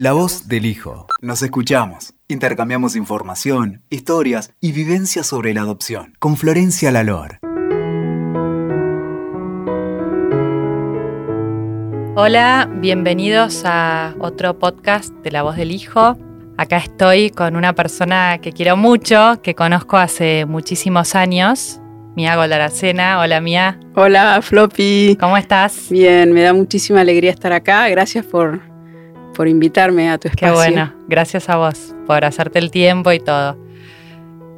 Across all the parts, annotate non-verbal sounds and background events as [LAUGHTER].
La voz del hijo. Nos escuchamos. Intercambiamos información, historias y vivencias sobre la adopción. Con Florencia Lalor. Hola, bienvenidos a otro podcast de La voz del hijo. Acá estoy con una persona que quiero mucho, que conozco hace muchísimos años, Mía Goldaracena. Hola, Mía. Hola, Floppy. ¿Cómo estás? Bien, me da muchísima alegría estar acá. Gracias por por invitarme a tu espacio. Qué bueno, gracias a vos por hacerte el tiempo y todo.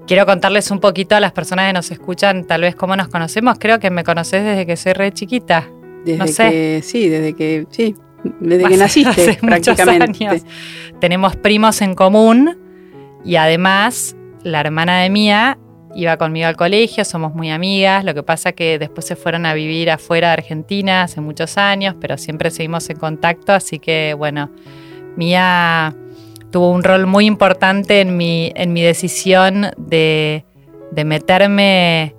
Quiero contarles un poquito a las personas que nos escuchan, tal vez cómo nos conocemos. Creo que me conoces desde que soy re chiquita. Desde no sé. que, sí, desde que, sí, desde que naciste, prácticamente. Años. Tenemos primos en común y además la hermana de Mía iba conmigo al colegio, somos muy amigas, lo que pasa que después se fueron a vivir afuera de Argentina hace muchos años, pero siempre seguimos en contacto, así que bueno, Mía tuvo un rol muy importante en mi, en mi decisión de, de meterme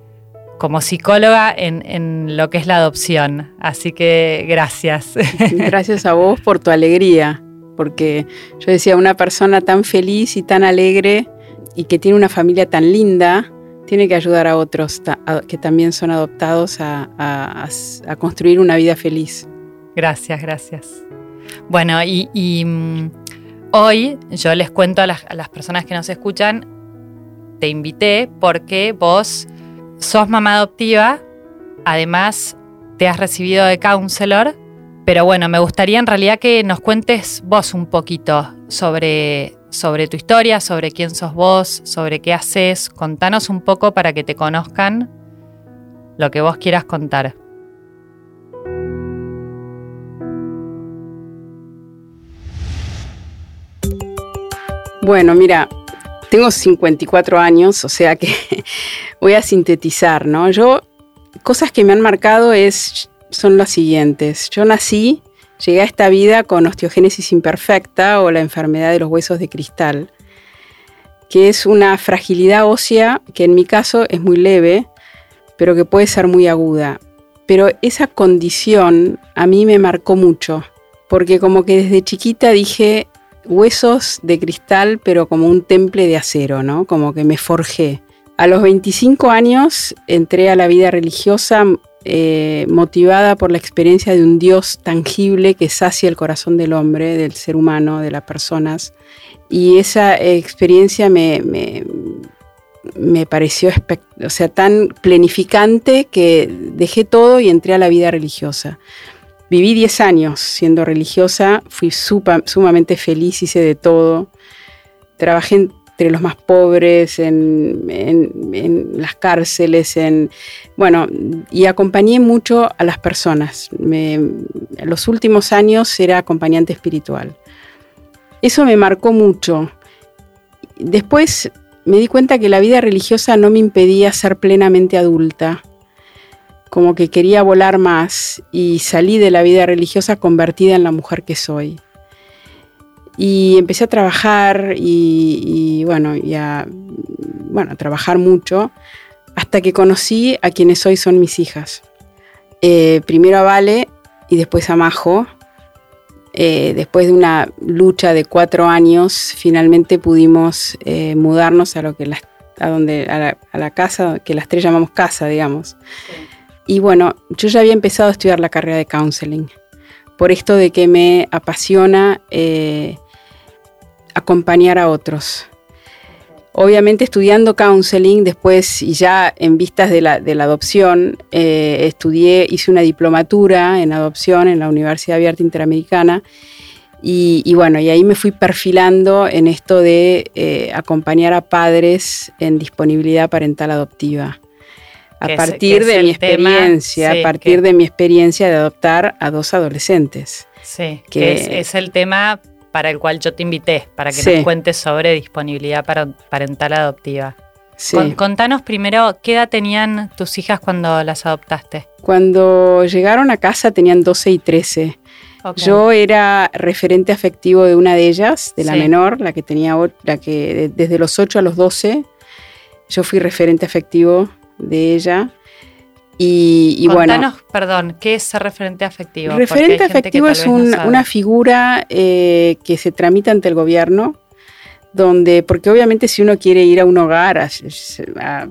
como psicóloga en, en, lo que es la adopción. Así que gracias. Gracias a vos por tu alegría, porque yo decía, una persona tan feliz y tan alegre y que tiene una familia tan linda, tiene que ayudar a otros que también son adoptados a, construir una vida feliz. Gracias, gracias. Bueno, y, um, hoy yo les cuento a las, personas que nos escuchan, te invité porque vos sos mamá adoptiva, además te has recibido de counselor, pero bueno, me gustaría en realidad que nos cuentes vos un poquito sobre sobre tu historia, sobre quién sos vos, sobre qué haces. Contanos un poco para que te conozcan lo que vos quieras contar. Bueno, mira, tengo 54 años, o sea que [LAUGHS] voy a sintetizar, ¿no? Yo, cosas que me han marcado es, son las siguientes. Yo nací Llegué a esta vida con osteogénesis imperfecta o la enfermedad de los huesos de cristal, que es una fragilidad ósea que en mi caso es muy leve, pero que puede ser muy aguda. Pero esa condición a mí me marcó mucho, porque como que desde chiquita dije huesos de cristal, pero como un temple de acero, ¿no? Como que me forjé. A los 25 años entré a la vida religiosa eh, motivada por la experiencia de un Dios tangible que sacia el corazón del hombre, del ser humano, de las personas. Y esa experiencia me, me, pareció o sea, tan plenificante que dejé todo y entré a la vida religiosa. Viví 10 años siendo religiosa, fui sumamente feliz, hice de todo. Trabajé entre los más pobres, en, en, las cárceles, en bueno, y acompañé mucho a las personas. En los últimos años era acompañante espiritual. Eso me marcó mucho. Después me di cuenta que la vida religiosa no me impedía ser plenamente adulta, como que quería volar más y salí de la vida religiosa convertida en la mujer que soy. Y empecé a trabajar y, y bueno, y a, bueno, a trabajar mucho hasta que conocí a quienes hoy son mis hijas. Eh, primero a Vale y después a Majo. Eh, después de una lucha de cuatro años, finalmente pudimos eh, mudarnos a lo que las, a donde a la, a la, casa que las tres llamamos casa, digamos. Sí. Y bueno, yo ya había empezado a estudiar la carrera de counseling por esto de que me apasiona eh, acompañar a otros. Obviamente estudiando counseling, después y ya en vistas de la, de la adopción, eh, estudié, hice una diplomatura en adopción en la Universidad Abierta Interamericana y, y, bueno, y ahí me fui perfilando en esto de eh, acompañar a padres en disponibilidad parental adoptiva a partir es, de mi experiencia, sí, a partir que, de mi experiencia de adoptar a dos adolescentes. Sí, que, que es, es, el tema para el cual yo te invité, para que sí. nos cuentes sobre disponibilidad parental adoptiva. Sí. Con, contanos primero, ¿qué edad tenían tus hijas cuando las adoptaste? Cuando llegaron a casa tenían 12 y 13. Okay. Yo era referente afectivo de una de ellas, de la sí. menor, la que tenía la que desde los 8 a los 12, yo fui referente afectivo de ella. Y, Contanos, perdón, ¿qué es ser referente afectivo? Referente afectivo es una figura eh, que se tramita ante el gobierno, donde, porque obviamente si uno quiere ir a un hogar a,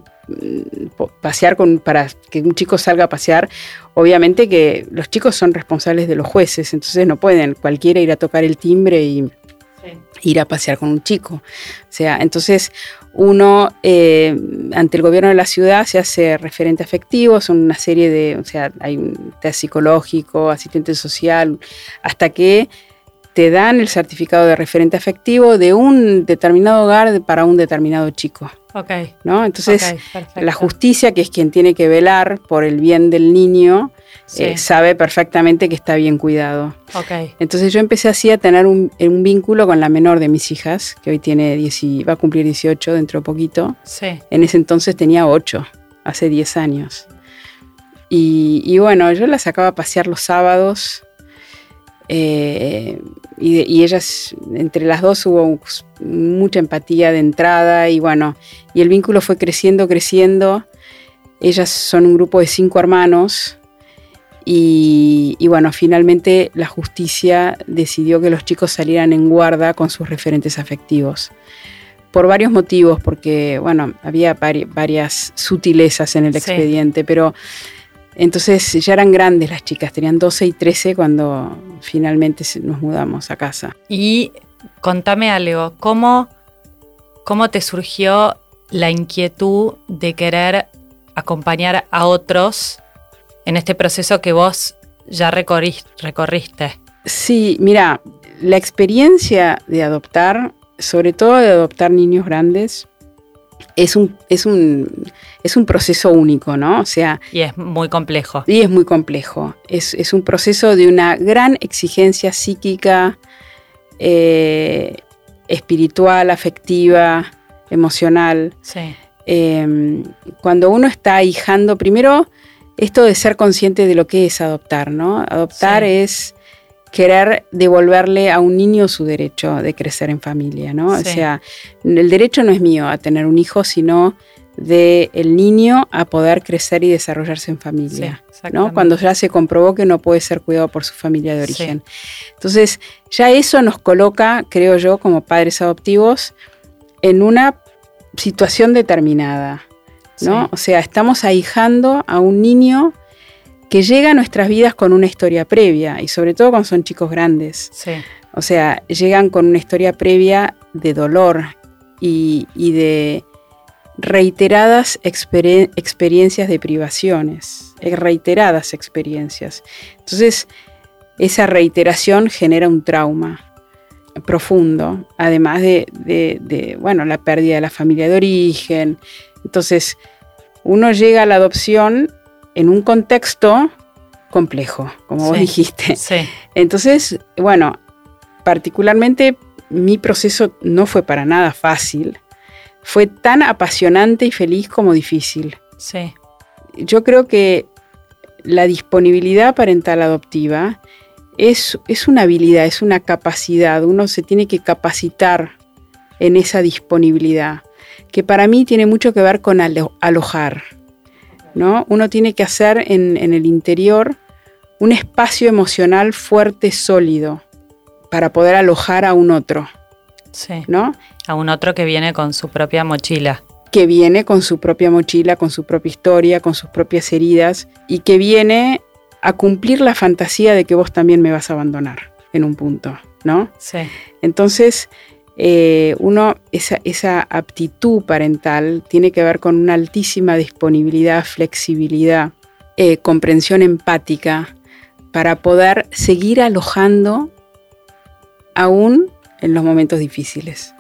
pasear con, para que un chico salga a pasear, obviamente que los chicos son responsables de los jueces, entonces no pueden cualquiera ir a tocar el timbre y ir a pasear con un chico. O sea, entonces uno, eh, ante el gobierno de la ciudad, se hace referente afectivo, son una serie de, o sea, hay un test psicológico, asistente social, hasta que te dan el certificado de referente afectivo de un determinado hogar para un determinado chico. Ok. ¿no? Entonces, la justicia, que es quien tiene que velar por el bien del niño, eh, sabe perfectamente que está bien cuidado. Okay. Entonces yo empecé así a tener un, vínculo con la menor de mis hijas, que hoy tiene 10, va a cumplir 18 dentro de poquito. Sí. En ese entonces tenía 8, hace 10 años. Y, bueno, yo la sacaba a pasear los sábados. Eh, y, y, ellas, entre las dos hubo mucha empatía de entrada y bueno, y el vínculo fue creciendo, creciendo. Ellas son un grupo de cinco hermanos y, bueno, finalmente la justicia decidió que los chicos salieran en guarda con sus referentes afectivos. Por varios motivos, porque bueno, había varias sutilezas en el expediente, pero entonces ya eran grandes las chicas, tenían 12 y 13 cuando finalmente nos mudamos a casa. Y contame algo, ¿cómo, cómo te surgió la inquietud de querer acompañar a otros en este proceso que vos ya recorriste? Sí, mira, la experiencia de adoptar, sobre todo de adoptar niños grandes, es un, es un, es un proceso único, ¿no? O sea. Y es muy complejo. Y es muy complejo. Es, un proceso de una gran exigencia psíquica, eh, espiritual, afectiva, emocional. Sí. Em, cuando uno está ahijando, primero esto de ser consciente de lo que es adoptar, ¿no? Adoptar es querer devolverle a un niño su derecho de crecer en familia, ¿no? O sea, el derecho no es mío a tener un hijo, sino de el niño a poder crecer y desarrollarse en familia, ¿no? Cuando ya se comprobó que no puede ser cuidado por su familia de origen. Entonces, ya eso nos coloca, creo yo, como padres adoptivos, en una situación determinada. O sea, estamos ahijando a un niño que llega a nuestras vidas con una historia previa, y sobre todo cuando son chicos grandes. O sea, llegan con una historia previa de dolor y, de reiteradas experiencias de privaciones, eh, reiteradas experiencias. Entonces, esa reiteración genera un trauma profundo, además de, de, bueno, la pérdida de la familia de origen. Entonces, uno llega a la adopción en un contexto complejo, como vos dijiste. Entonces, bueno, particularmente mi proceso no fue para nada fácil. Fue tan apasionante y feliz como difícil. Sí. Yo creo que la disponibilidad parental adoptiva es, es una habilidad, es una capacidad. Uno se tiene que capacitar en esa disponibilidad que para mí tiene mucho que ver con alojar. ¿No? Uno tiene que hacer en, el interior un espacio emocional fuerte, sólido, para poder alojar a un otro. Sí. ¿No? A un otro que viene con su propia mochila. Que viene con su propia mochila, con su propia historia, con sus propias heridas, y que viene a cumplir la fantasía de que vos también me vas a abandonar en un punto, ¿no? Sí. Entonces, eh, uno, esa, aptitud parental tiene que ver con una altísima disponibilidad, flexibilidad, eh, comprensión empática para poder seguir alojando aún en los momentos difíciles.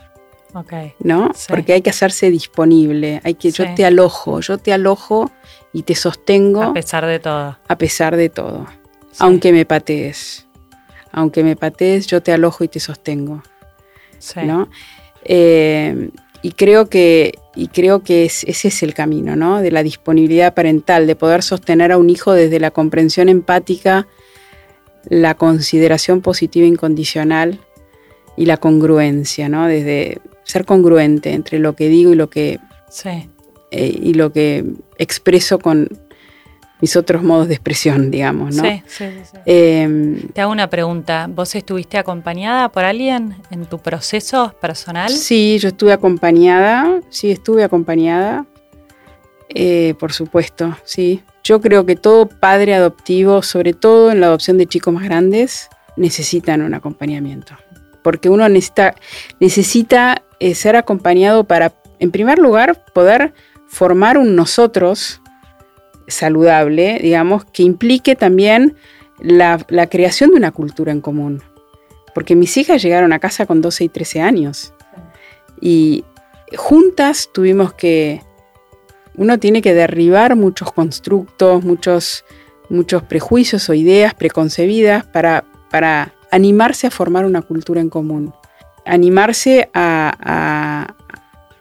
¿No? Porque hay que hacerse disponible, hay que, yo te alojo, yo te alojo y te sostengo. A pesar de todo. A pesar de todo. Aunque me patees. Aunque me patees, yo te alojo y te sostengo. ¿No? Eh, y creo que, y creo que ese es el camino, ¿no? De la disponibilidad parental, de poder sostener a un hijo desde la comprensión empática, la consideración positiva incondicional y la congruencia, ¿no? Desde ser congruente entre lo que digo y lo que, sí. Eh, y lo que expreso con, mis otros modos de expresión, digamos, ¿no? Sí, sí, sí. Eh, Te hago una pregunta. ¿Vos estuviste acompañada por alguien en tu proceso personal? sí, yo estuve acompañada, sí, estuve acompañada, eh, por supuesto, sí. Yo creo que todo padre adoptivo, sobre todo en la adopción de chicos más grandes, necesitan un acompañamiento. Porque uno necesita, necesita eh, ser acompañado para, en primer lugar, poder formar un nosotros saludable, digamos, que implique también la, creación de una cultura en común. Porque mis hijas llegaron a casa con 12 y 13 años. Y juntas tuvimos que, uno tiene que derribar muchos constructos, muchos, muchos prejuicios o ideas preconcebidas para, para animarse a formar una cultura en común. Animarse a, a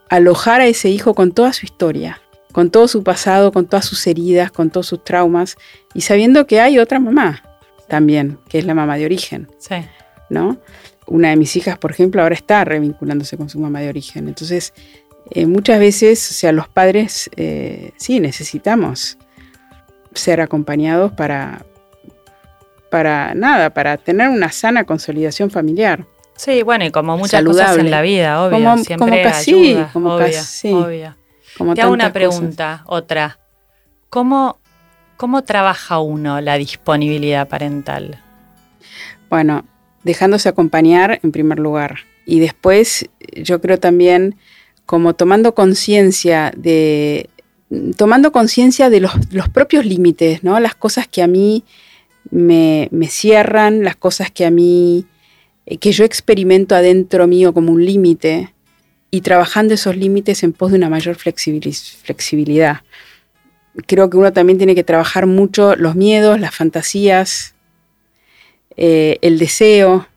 alojar a ese hijo con toda su historia, con todo su pasado, con todas sus heridas, con todos sus traumas, y sabiendo que hay otra mamá también, que es la mamá de origen. Sí. ¿no? Una de mis hijas, por ejemplo, ahora está revinculándose con su mamá de origen. Entonces, eh, muchas veces, o sea, los padres eh, sí necesitamos ser acompañados para, para nada, para tener una sana consolidación familiar. Sí, bueno, y como muchas cosas Saludable. en la vida, obvio. Como- siempre como casi, ayuda, como obvio, casi, obvio. Como Te hago una cosas. pregunta, otra. ¿Cómo, ¿Cómo trabaja uno la disponibilidad parental? Bueno, dejándose acompañar en primer lugar. Y después, yo creo también como tomando conciencia de. tomando conciencia de los, los propios límites, ¿no? Las cosas que a mí me, me cierran, las cosas que a mí. eh, que yo experimento adentro mío como un límite. Y trabajando esos límites en pos de una mayor flexibili- flexibilidad. Creo que uno también tiene que trabajar mucho los miedos, las fantasías, eh, el deseo.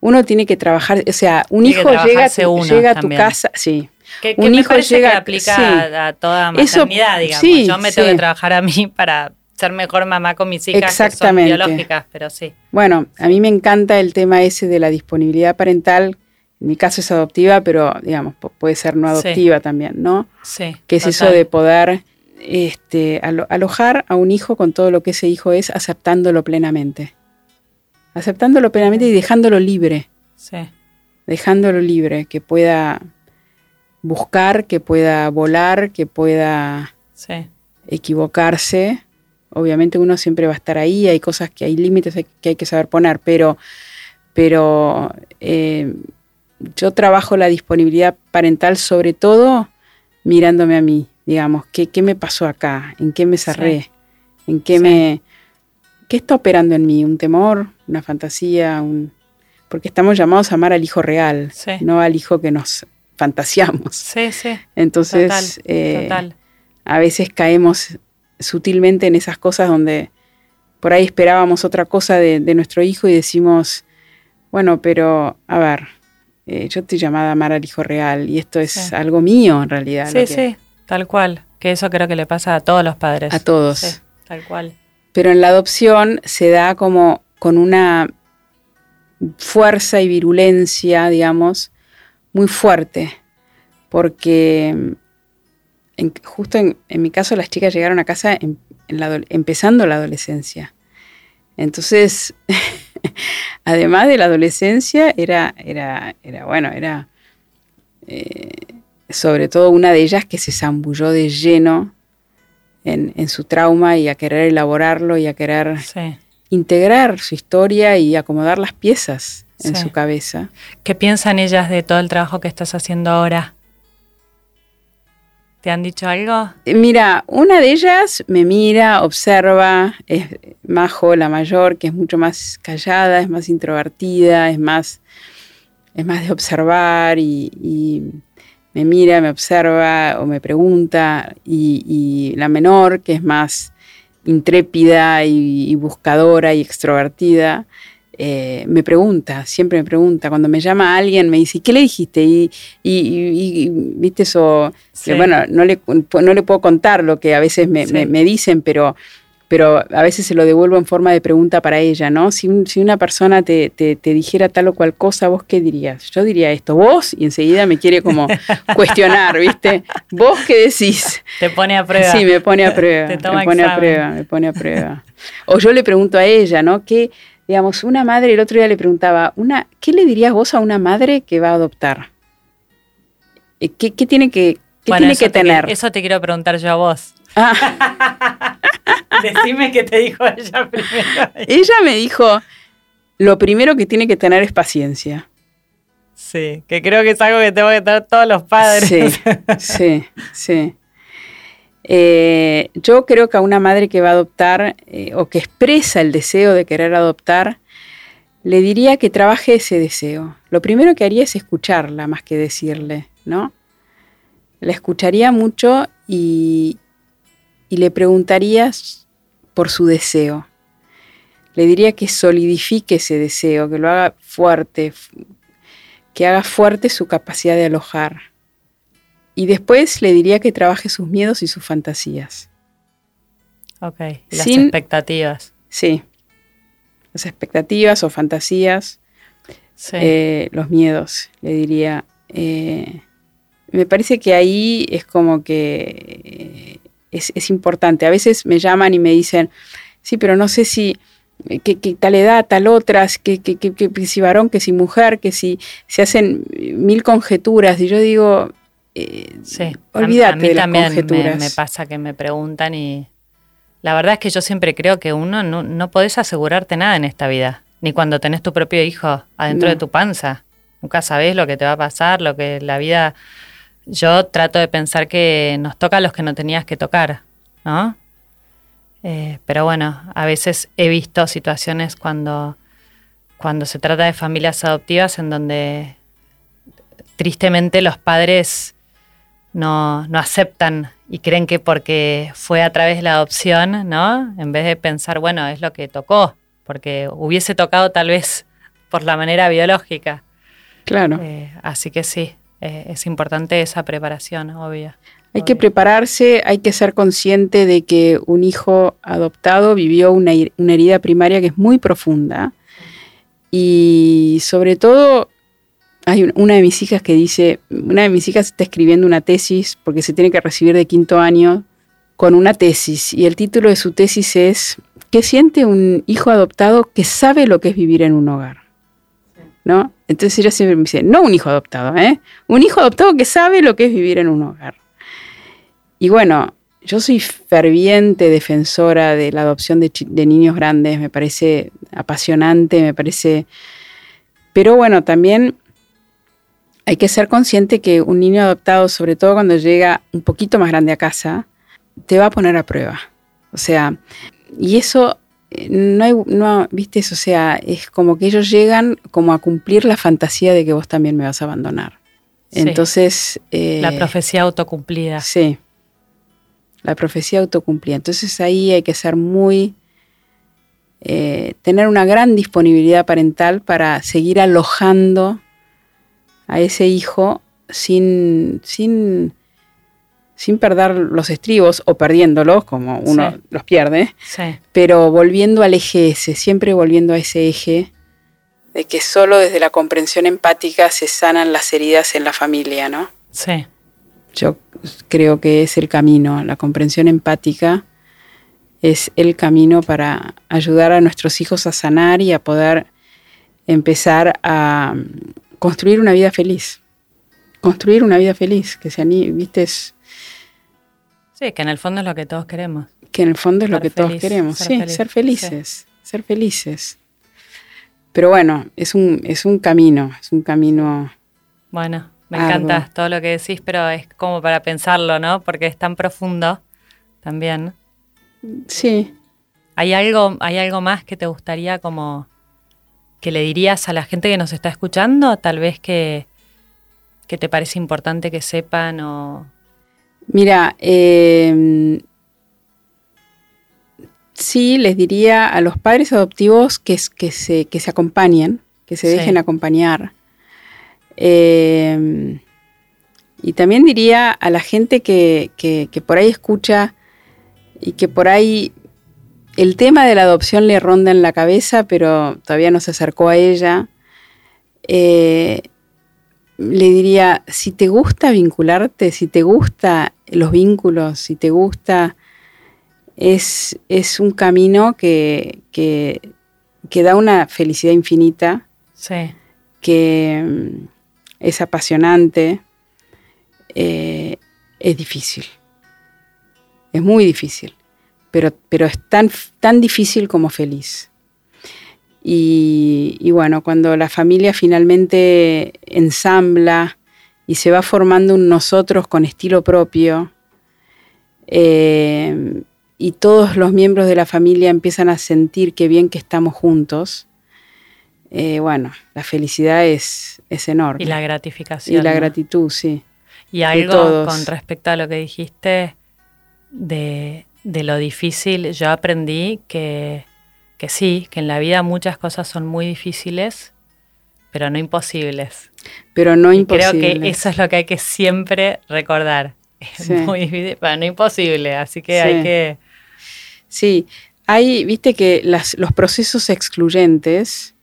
Uno tiene que trabajar, o sea, un Tiene hijo llega, uno llega a tu también. casa, sí, Que, que Un me hijo llega- que aplica sí. a, a toda Eso- maternidad, digamos. sí, Yo me tengo que trabajar a mí [LAUGHS] para ser mejor mamá con mis hijas que son Exactamente. biológicas, pero sí. Bueno, a mí me encanta el tema ese de la disponibilidad parental. Mi caso es adoptiva, pero digamos, pu- puede ser no Sí. adoptiva también, ¿no? Sí. Que es eso total. de poder este, alo- alojar a un hijo con todo lo que ese hijo es, aceptándolo plenamente. Aceptándolo plenamente y dejándolo libre. Sí, Dejándolo libre, que pueda buscar, que pueda volar, que pueda sí. equivocarse. Obviamente uno siempre va a estar ahí, hay cosas que hay límites que hay que saber poner, pero, pero eh, yo trabajo la disponibilidad parental sobre todo mirándome a mí, digamos, ¿qué, qué me pasó acá? ¿En qué me cerré? ¿En qué Sí. me... ¿Qué está operando en mí? ¿Un temor? ¿Una fantasía? Un... Porque estamos llamados a amar al hijo real, Sí. no al hijo que nos fantasiamos. Sí, sí. Entonces, Total, eh, total. a veces caemos sutilmente en esas cosas donde por ahí esperábamos otra cosa de, de nuestro hijo y decimos, bueno, pero a ver, eh, yo estoy llamada a amar al hijo real y esto es Sí. algo mío en realidad. Sí, sí, tal cual. Que eso creo que le pasa a todos los padres. A todos. Sí, tal cual. Pero en la adopción se da como con una fuerza y virulencia, digamos, muy fuerte, porque mm, en- justo en, en mi caso las chicas llegaron a casa en- en la ado- empezando la adolescencia. Entonces, [LAUGHS] [LAUGHS] además de la adolescencia, era, era, era bueno, era eh, sobre todo una de ellas que se zambulló de lleno en, en su trauma y a querer elaborarlo y a querer Sí. integrar su historia y acomodar las piezas en Sí. su cabeza. ¿Qué piensan ellas de todo el trabajo que estás haciendo ahora? ¿Te han dicho algo? Eh, Mira, una de ellas me mira, observa, es Majo, la mayor, que es mucho más callada, es más introvertida, es más, es más de observar y, y me mira, me observa o me pregunta, y, y la menor, que es más intrépida y, y buscadora y extrovertida, eh, me pregunta, siempre me pregunta, cuando me llama alguien me dice, "¿Y ¿qué le dijiste? Y, y- y- y- viste eso, Sí. que, bueno, no le, no le puedo contar lo que a veces me, Sí. me- me dicen, pero, pero a veces se lo devuelvo en forma de pregunta para ella, ¿no? Si, una persona te, te, dijera tal o cual cosa, ¿vos qué dirías? Yo diría esto, vos, y enseguida me quiere como [LAUGHS] cuestionar, ¿viste? ¿Vos qué decís? Te pone a prueba. Sí, me pone a [LAUGHS] prueba. me pone a prueba, me pone a prueba. O yo le pregunto a ella, ¿no? ¿Qué, digamos, una madre, el otro día le preguntaba, una, ¿qué le dirías vos a una madre que va a adoptar? Eh, ¿Qué, tiene que, tiene que tener? eso te quiero preguntar yo a vos. Ah. [LAUGHS] Decime qué te dijo ella primero. Ella me dijo, lo primero que tiene que tener es paciencia. Sí, que creo que es algo que tengo que tener todos los padres. Sí, [LAUGHS] sí, sí. Eh, yo creo que a una madre que va a adoptar eh, o que expresa el deseo de querer adoptar, le diría que trabaje ese deseo. Lo primero que haría es escucharla más que decirle, ¿no? La escucharía mucho y, le preguntarías por su deseo. Le diría que solidifique ese deseo, que lo haga fuerte, que haga fuerte su capacidad de alojar. Y después le diría que trabaje sus miedos y sus fantasías. Ok, las expectativas. Sí, las expectativas o fantasías, eh, los miedos, le diría. Eh, me parece que ahí es como que es, importante. A veces me llaman y me dicen, sí, pero no sé si, eh, que, tal edad, tal otras, que, que, si varón, que si mujer, que si se hacen mil conjeturas. Y yo digo, eh, sí, olvídate a, mí también Me, pasa que me preguntan y la verdad es que yo siempre creo que uno no, no podés asegurarte nada en esta vida, ni cuando tenés tu propio hijo adentro de tu panza. Nunca sabés lo que te va a pasar, lo que la vida yo trato de pensar que nos toca a los que no tenías que tocar, ¿no? Eh, pero bueno, a veces he visto situaciones cuando, cuando se trata de familias adoptivas en donde tristemente los padres no, no aceptan y creen que porque fue a través de la adopción, ¿no? En vez de pensar, bueno, es lo que tocó, porque hubiese tocado tal vez por la manera biológica. Claro. Eh, así que sí, eh, es importante esa preparación, obvio. Hay que prepararse, hay que ser consciente de que un hijo adoptado vivió una, herida primaria que es muy profunda. Y sobre todo, hay una de mis hijas que dice, una de mis hijas está escribiendo una tesis porque se tiene que recibir de quinto año con una tesis. Y el título de su tesis es, ¿qué siente un hijo adoptado que sabe lo que es vivir en un hogar? ¿no? Entonces ella siempre me dice, no un hijo adoptado, ¿eh? Un hijo adoptado que sabe lo que es vivir en un hogar. Y bueno, yo soy ferviente defensora de la adopción de, niños grandes, me parece apasionante, me parece... Pero bueno, también hay que ser consciente que un niño adoptado, sobre todo cuando llega un poquito más grande a casa, te va a poner a prueba. O sea, y eso no hay, no, viste, o sea, es como que ellos llegan como a cumplir la fantasía de que vos también me vas a abandonar. Entonces... Eh, la profecía autocumplida. Sí, la profecía autocumplida. Entonces ahí hay que ser muy... Eh, tener una gran disponibilidad parental para seguir alojando a ese hijo sin, sin sin perder los estribos o perdiéndolos, como uno los pierde, pero volviendo al eje ese, siempre volviendo a ese eje de que solo desde la comprensión empática se sanan las heridas en la familia, ¿no? Sí. Yo creo que es el camino, la comprensión empática es el camino para ayudar a nuestros hijos a sanar y a poder empezar a construir una vida feliz. Construir una vida feliz, que se viste, es, Sí, que en el fondo es lo que todos queremos. Que en el fondo es lo que todos queremos, sí, ser felices, ser felices. Pero bueno, es un, es un camino, es un camino. Bueno, me encanta todo lo que decís, pero es como para pensarlo, ¿no? Porque es tan profundo también. Sí. ¿Hay algo, ¿Hay algo más que te gustaría como que le dirías a la gente que nos está escuchando? Tal vez que, que te parece importante que sepan o, Mira, em, sí les diría a los padres adoptivos que, que, se, que se acompañen, que se dejen acompañar. Em, y también diría a la gente que, que, por ahí escucha y que por ahí el tema de la adopción le ronda en la cabeza, pero todavía no se acercó a ella. Eh, le diría, si te gusta vincularte, si te gusta los vínculos, si te gusta, es, es un camino que, que, da una felicidad infinita, que mm, es apasionante, eh, es difícil, es muy difícil, pero, pero es tan, tan difícil como feliz. Y, bueno, cuando la familia finalmente ensambla y se va formando un nosotros con estilo propio, eh, y todos los miembros de la familia empiezan a sentir que bien que estamos juntos, eh, bueno, la felicidad es, es, enorme. Y la gratificación. Y la gratitud, sí. Y algo con respecto a lo que dijiste de, de lo difícil, yo aprendí que que sí, que en la vida muchas cosas son muy difíciles, pero no imposibles. Pero no imposibles. Creo que eso es lo que hay que siempre recordar. Es muy difícil, pero no imposible, así que hay que... Sí, hay, viste que los procesos excluyentes,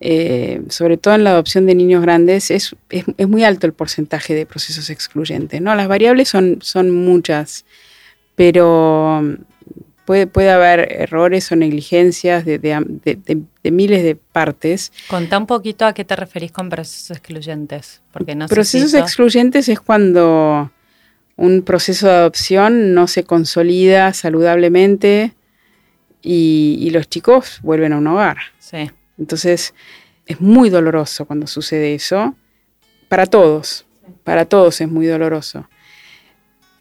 eh, sobre todo en la adopción de niños grandes, es, muy alto el porcentaje de procesos excluyentes. ¿no? Las variables son, son muchas, pero Puede, haber errores o negligencias de, miles de partes. Contá un poquito a qué te referís con procesos excluyentes. Porque no procesos excluyentes es cuando un proceso de adopción no se consolida saludablemente y, los chicos vuelven a un hogar. Sí. Entonces, es muy doloroso cuando sucede eso. Para todos, para todos es muy doloroso.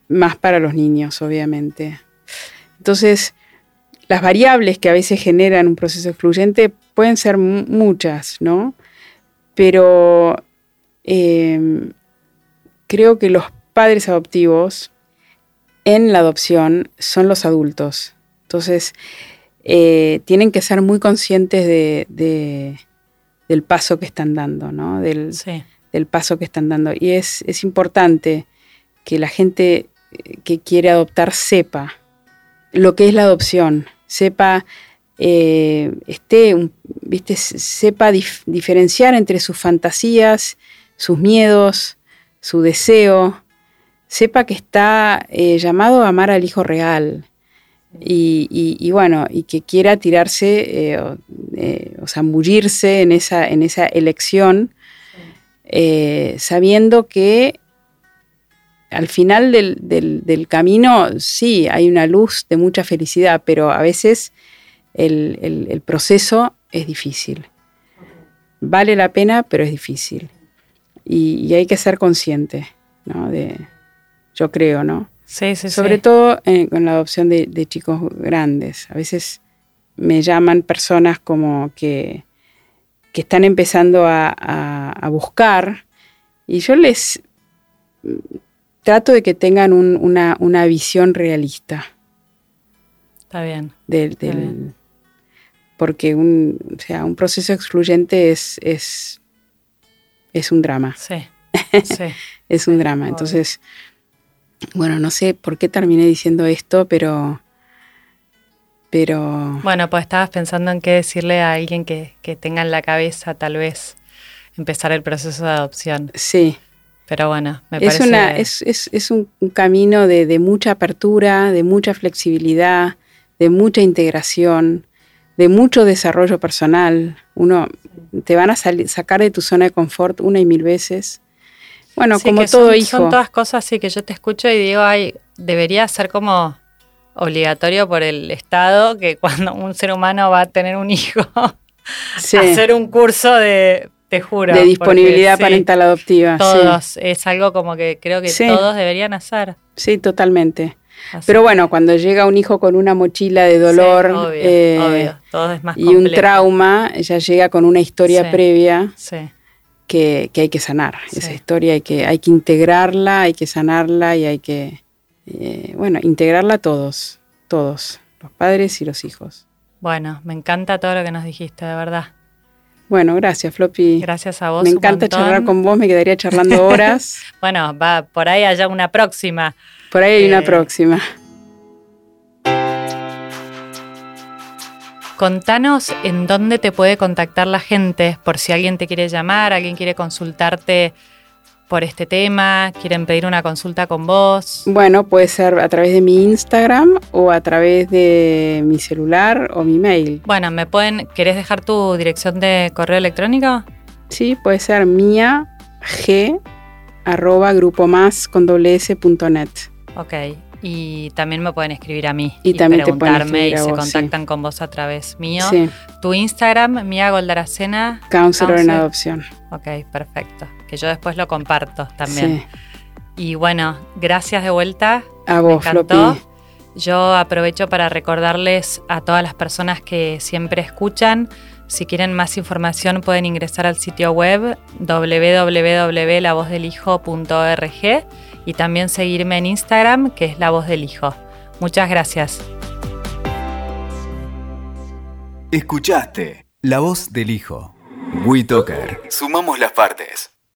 Más para los niños, obviamente. Entonces, las variables que a veces generan un proceso excluyente pueden ser muchas, ¿no? Pero em, creo que los padres adoptivos en la adopción son los adultos. Entonces, eh, tienen que ser muy conscientes de, del paso que están dando, ¿no? Del, del, paso que están dando. Y es, es importante que la gente que quiere adoptar sepa lo que es la adopción, sepa, eh, ¿viste? sepa diferenciar entre sus fantasías, sus miedos, su deseo, sepa que está eh, llamado a amar al hijo real. Y, bueno, y que quiera tirarse eh, o zambullirse en esa, en esa elección, sabiendo que al final del, camino sí hay una luz de mucha felicidad, pero a veces el, proceso es difícil. Vale la pena, pero es difícil. Y, hay que ser consciente, ¿no? De, yo creo, ¿no? Sí, sí, Sobre todo eh, con la adopción de, chicos grandes. A veces me llaman personas como que, que están empezando a buscar y yo les trato de que tengan una, visión realista. Está bien. Del, Porque un, sea, un proceso excluyente es, es, es un drama. Sí. [LAUGHS] es un drama. Entonces, bueno, no sé por qué terminé diciendo esto, pero... Pero... Bueno, pues estabas pensando en qué decirle a alguien que, que tenga en la cabeza tal vez empezar el proceso de adopción. Sí. Pero bueno, me es parece... es, un, camino de, mucha apertura, de mucha flexibilidad, de mucha integración, de mucho desarrollo personal. Uno te van a sacar de tu zona de confort una y mil veces. Bueno, como todo hijo. Son todas cosas así que yo te escucho y digo, ay, debería ser como obligatorio por el Estado que cuando un ser humano va a tener un hijo, [LAUGHS] hacer un curso de te juro. De disponibilidad parental adoptiva. Todos. Es algo como que creo que todos deberían hacer. Sí, totalmente. Pero bueno, cuando llega un hijo con una mochila de dolor eh, y un trauma, ya llega con una historia previa que, hay que sanar. Esa historia hay que, hay que integrarla, hay que sanarla y hay que, eh, bueno, integrarla todos, todos, los padres y los hijos. Bueno, me encanta todo lo que nos dijiste, de verdad. Bueno, gracias, Floppy. Gracias a vos. Me encanta charlar con vos, me quedaría charlando [LAUGHS] horas. bueno, va, por ahí haya una próxima. Por ahí hay una eh, próxima. contanos en dónde te puede contactar la gente, por si alguien te quiere llamar, alguien quiere consultarte por este tema, quieren pedir una consulta con vos. Bueno, puede ser a través de mi Instagram o a través de mi celular o mi mail. Bueno, ¿me pueden, querés dejar tu dirección de correo electrónico? Sí, puede ser mía g arroba grupo más con doble s punto net. Ok, y también me pueden escribir a mí Y también te pueden preguntarme y escribir a se vos, contactan con vos a través mío. Sí, Tu Instagram, Mía Goldaracena. counselor en Counselor. adopción. Ok, perfecto. Que yo después lo comparto también. Sí, Y bueno, gracias de vuelta. a Me vos, encantó. Floppy. Yo aprovecho para recordarles a todas las personas que siempre escuchan, si quieren más información pueden ingresar al sitio web www.lavozdelhijo.org y también seguirme en Instagram, que es La Voz del Hijo. Muchas gracias. Escuchaste La Voz del Hijo. WeToker. Sumamos las partes.